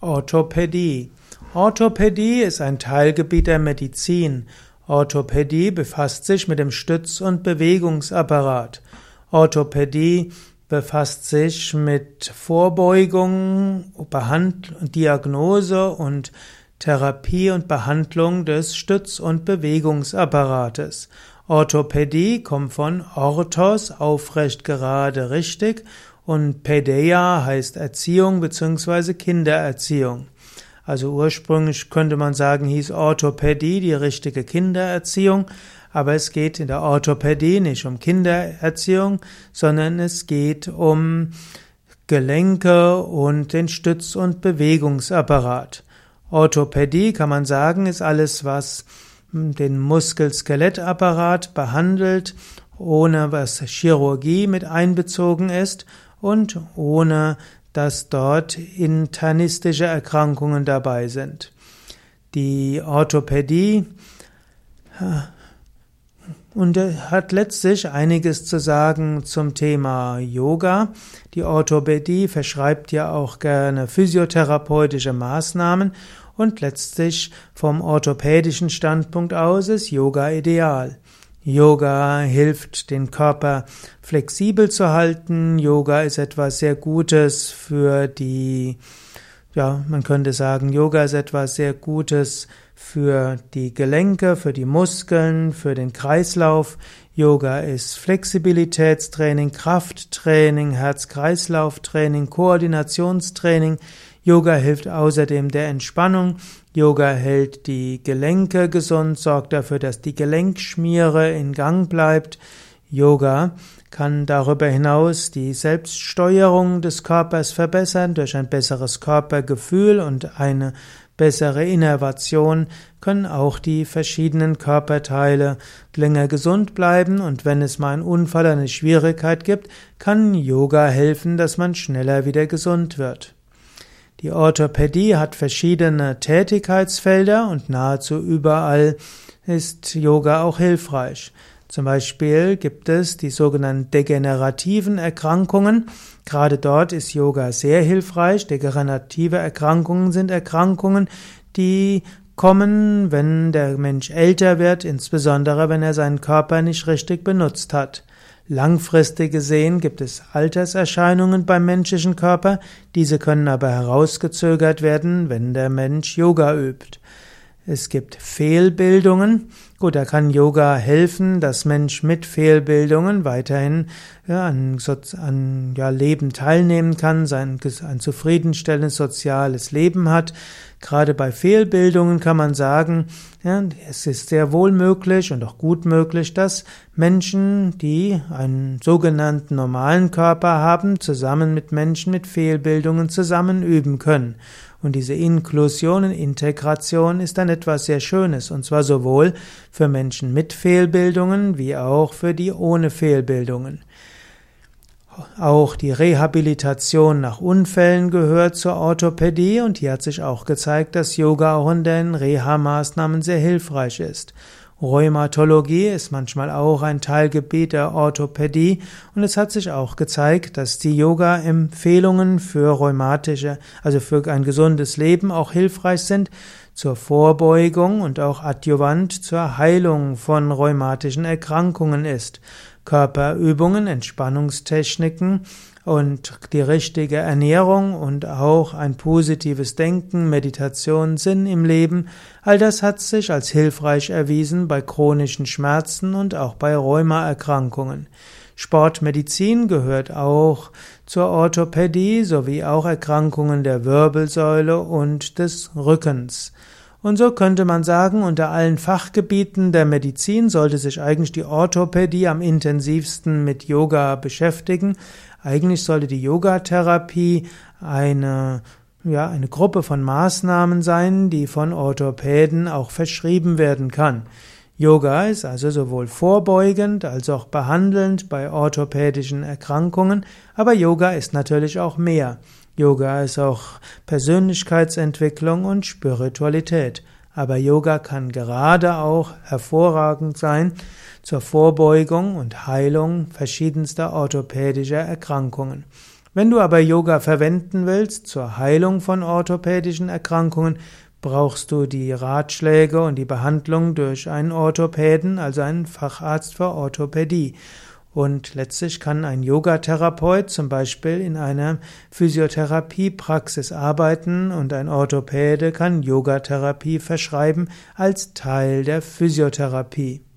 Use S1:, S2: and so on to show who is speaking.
S1: Orthopädie. Orthopädie ist ein Teilgebiet der Medizin. Orthopädie befasst sich mit dem Stütz- und Bewegungsapparat. Orthopädie befasst sich mit Vorbeugung, Behand Diagnose und Therapie und Behandlung des Stütz- und Bewegungsapparates. Orthopädie kommt von Orthos, aufrecht, gerade, richtig und Pädeia heißt Erziehung bzw. Kindererziehung. Also ursprünglich könnte man sagen, hieß Orthopädie die richtige Kindererziehung, aber es geht in der Orthopädie nicht um Kindererziehung, sondern es geht um Gelenke und den Stütz- und Bewegungsapparat. Orthopädie kann man sagen, ist alles, was den Muskel-Skelettapparat behandelt, ohne was Chirurgie mit einbezogen ist und ohne dass dort internistische Erkrankungen dabei sind. Die Orthopädie und hat letztlich einiges zu sagen zum Thema Yoga. Die Orthopädie verschreibt ja auch gerne physiotherapeutische Maßnahmen und letztlich vom orthopädischen Standpunkt aus ist Yoga ideal. Yoga hilft, den Körper flexibel zu halten. Yoga ist etwas sehr Gutes für die, ja, man könnte sagen, Yoga ist etwas sehr Gutes für die Gelenke, für die Muskeln, für den Kreislauf. Yoga ist Flexibilitätstraining, Krafttraining, Herz-Kreislauf-Training, Koordinationstraining. Yoga hilft außerdem der Entspannung. Yoga hält die Gelenke gesund, sorgt dafür, dass die Gelenkschmiere in Gang bleibt. Yoga kann darüber hinaus die Selbststeuerung des Körpers verbessern durch ein besseres Körpergefühl und eine bessere Innervation können auch die verschiedenen Körperteile länger gesund bleiben und wenn es mal einen Unfall, eine Schwierigkeit gibt, kann Yoga helfen, dass man schneller wieder gesund wird. Die Orthopädie hat verschiedene Tätigkeitsfelder und nahezu überall ist Yoga auch hilfreich. Zum Beispiel gibt es die sogenannten degenerativen Erkrankungen. Gerade dort ist Yoga sehr hilfreich. Degenerative Erkrankungen sind Erkrankungen, die kommen, wenn der Mensch älter wird, insbesondere wenn er seinen Körper nicht richtig benutzt hat. Langfristig gesehen gibt es Alterserscheinungen beim menschlichen Körper, diese können aber herausgezögert werden, wenn der Mensch Yoga übt. Es gibt Fehlbildungen. Gut, da kann Yoga helfen, dass Mensch mit Fehlbildungen weiterhin ja, an, an ja, Leben teilnehmen kann, sein, ein zufriedenstellendes soziales Leben hat. Gerade bei Fehlbildungen kann man sagen, ja, es ist sehr wohl möglich und auch gut möglich, dass Menschen, die einen sogenannten normalen Körper haben, zusammen mit Menschen mit Fehlbildungen zusammen üben können. Und diese Inklusion und Integration ist dann etwas sehr Schönes, und zwar sowohl für Menschen mit Fehlbildungen wie auch für die ohne Fehlbildungen. Auch die Rehabilitation nach Unfällen gehört zur Orthopädie und hier hat sich auch gezeigt, dass Yoga auch in den Reha-Maßnahmen sehr hilfreich ist. Rheumatologie ist manchmal auch ein Teilgebiet der Orthopädie und es hat sich auch gezeigt, dass die Yoga-Empfehlungen für rheumatische, also für ein gesundes Leben auch hilfreich sind zur Vorbeugung und auch adjuvant zur Heilung von rheumatischen Erkrankungen ist. Körperübungen, Entspannungstechniken und die richtige Ernährung und auch ein positives Denken, Meditation, Sinn im Leben, all das hat sich als hilfreich erwiesen bei chronischen Schmerzen und auch bei Rheumaerkrankungen. Sportmedizin gehört auch zur Orthopädie sowie auch Erkrankungen der Wirbelsäule und des Rückens. Und so könnte man sagen, unter allen Fachgebieten der Medizin sollte sich eigentlich die Orthopädie am intensivsten mit Yoga beschäftigen. Eigentlich sollte die Yogatherapie eine ja, eine Gruppe von Maßnahmen sein, die von Orthopäden auch verschrieben werden kann. Yoga ist also sowohl vorbeugend als auch behandelnd bei orthopädischen Erkrankungen, aber Yoga ist natürlich auch mehr. Yoga ist auch Persönlichkeitsentwicklung und Spiritualität. Aber Yoga kann gerade auch hervorragend sein zur Vorbeugung und Heilung verschiedenster orthopädischer Erkrankungen. Wenn du aber Yoga verwenden willst zur Heilung von orthopädischen Erkrankungen, brauchst du die Ratschläge und die Behandlung durch einen Orthopäden, also einen Facharzt für Orthopädie. Und letztlich kann ein Yogatherapeut zum Beispiel in einer Physiotherapiepraxis arbeiten und ein Orthopäde kann Yogatherapie verschreiben als Teil der Physiotherapie.